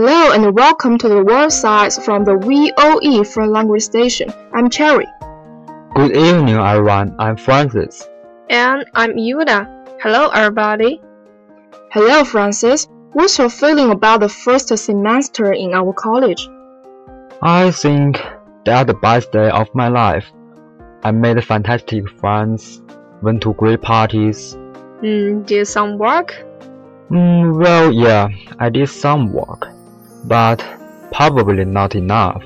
Hello and welcome to the World Size from the VOE Foreign Language Station. I'm Cherry. Good evening, everyone. I'm Francis. And I'm Yuda. Hello, everybody. Hello, Francis. What's your feeling about the first semester in our college? I think they are the best day of my life. I made fantastic friends, went to great parties. Mm, did some work? Mm, well, yeah, I did some work, but probably not enough.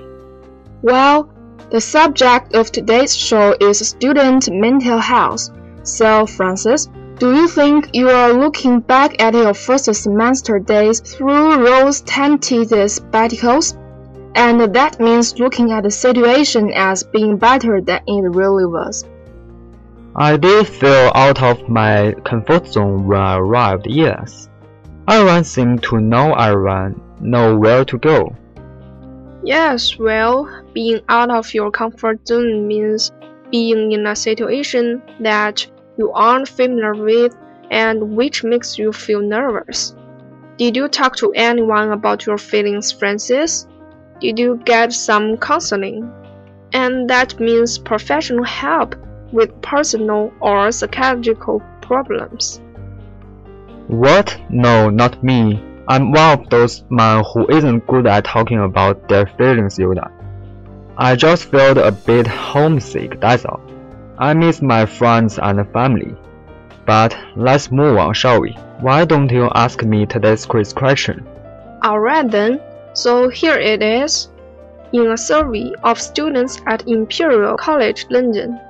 Well, the subject of today's show is student mental health. So, Francis, do you think you are looking back at your first semester days through rose-tinted spectacles? And that means looking at the situation as being better than it really was. I did feel out of my comfort zone when I arrived, yes. Everyone seemed to know everyone, know where to go. Yes, well, being out of your comfort zone means being in a situation that you aren't familiar with and which makes you feel nervous. Did you talk to anyone about your feelings, Francis? Did you get some counseling? And that means professional help with personal or psychological problems. What? No, not me. I'm one of those men who isn't good at talking about their feelings, Yoda. I just felt a bit homesick, that's all. I miss my friends and family. But let's move on, shall we? Why don't you ask me today's quiz question? Alright then, so here it is. In a survey of students at Imperial College London,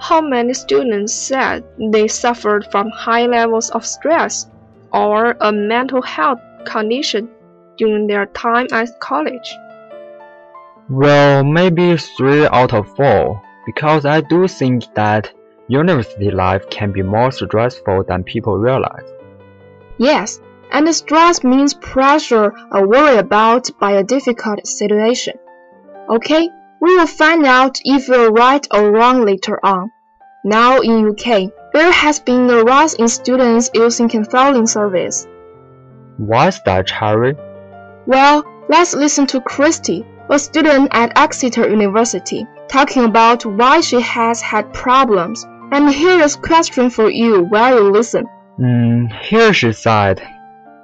how many students said they suffered from high levels of stress or a mental health condition during their time at college? Well, maybe 3 out of 4, because I do think that university life can be more stressful than people realize. Yes, and stress means pressure or worry about by a difficult situation. Okay, we will find out if you're right or wrong later on. Now in UK, there has been a rise in students using counseling service. Why's that, Cherry? Well, let's listen to Christy, a student at Exeter University, talking about why she has had problems. And here is a question for you while you listen. Mm, here she said,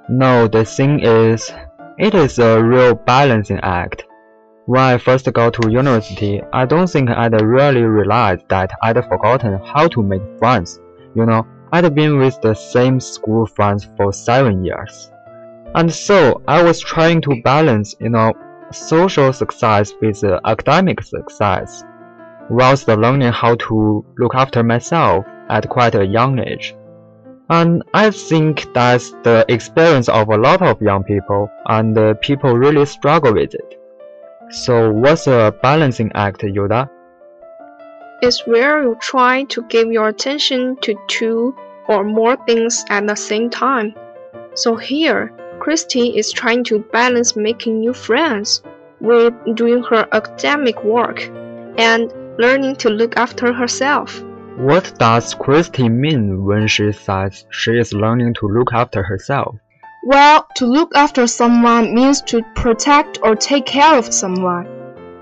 No, the thing is, it is a real balancing act. When I first got to university, I don't think I'd really realized that I'd forgotten how to make friends. You know, I'd been with the same school friends for seven years. And so I was trying to balance, you know, social success with uh, academic success, whilst learning how to look after myself at quite a young age. And I think that's the experience of a lot of young people, and uh, people really struggle with it. So, what's a balancing act, Yoda? It's where you try to give your attention to two or more things at the same time. So here, Christy is trying to balance making new friends with doing her academic work. And learning to look after herself. What does Christy mean when she says she is learning to look after herself? Well, to look after someone means to protect or take care of someone.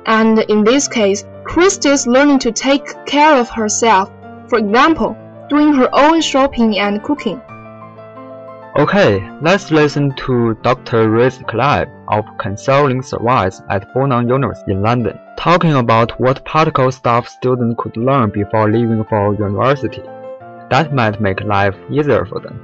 And in this case, Christy is learning to take care of herself. For example, doing her own shopping and cooking. Okay, let's listen to Dr. Riz Clive of Counseling Service at Bonham University in London, talking about what particle stuff students could learn before leaving for university. That might make life easier for them.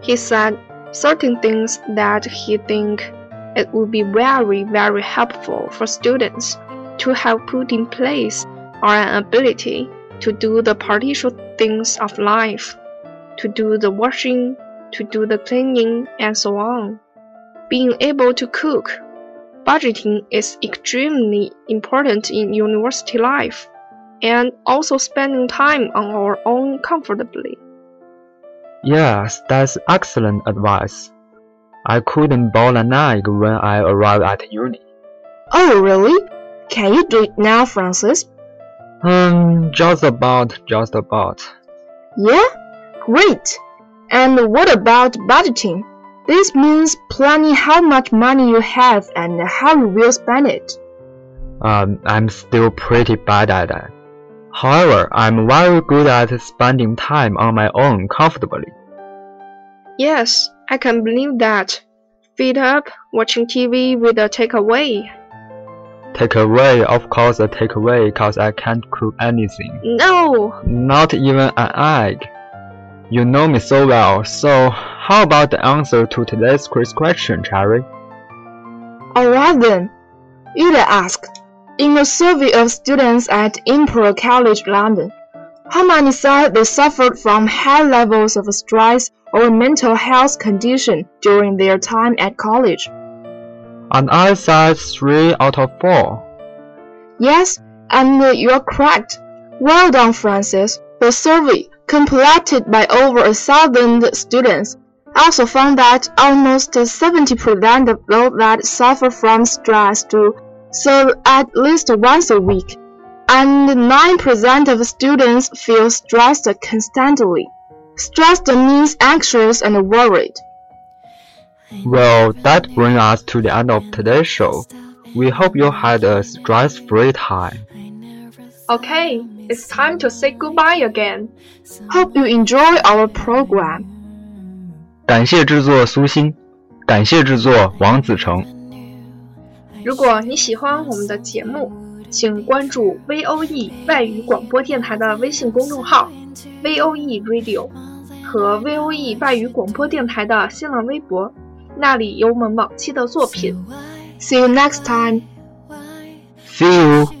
He said certain things that he think it would be very, very helpful for students to have put in place are an ability to do the partial things of life, to do the washing, to do the cleaning, and so on. Being able to cook. Budgeting is extremely important in university life, and also spending time on our own comfortably. Yes, that's excellent advice. I couldn't boil an egg when I arrived at uni. Oh, really? Can you do it now, Francis? Um, just about, just about. Yeah? Great! And what about budgeting? This means planning how much money you have and how you will spend it. Um, I'm still pretty bad at that. However, I'm very good at spending time on my own comfortably. Yes, I can believe that. Feet up, watching TV with a takeaway. Takeaway, of course, a takeaway, cause I can't cook anything. No! Not even an egg. You know me so well, so how about the answer to today's quiz question, Cherry? Alright then. Ida asked, in a survey of students at Imperial College London, how many said they suffered from high levels of stress or mental health condition during their time at college? And I said 3 out of 4. Yes, and you're correct. Well done, Francis. The survey, completed by over a thousand students, also found that almost 70% of those that suffer from stress do so at least once a week, and 9% of students feel stressed constantly. Stressed means anxious and worried. Well, that brings us to the end of today's show. We hope you had a stress-free time. Okay, it's time to say goodbye again. Hope you enjoy our program. 感谢制作苏欣，感谢制作王子成。如果你喜欢我们的节目，请关注 VOE 外语广播电台的微信公众号 VOE Radio 和 VOE 外语广播电台的新浪微博，那里有我们往期的作品。 See you next time. See you.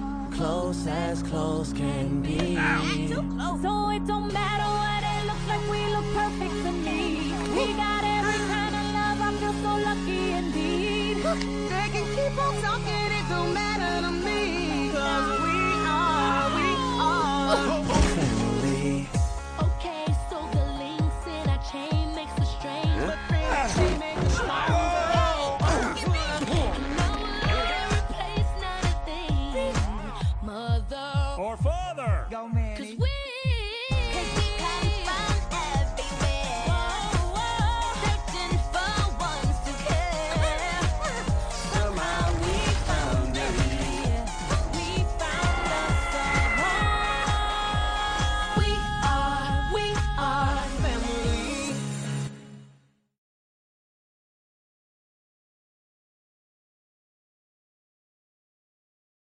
close as close can be. So it don't matter what it looks like, we look perfect to me. We got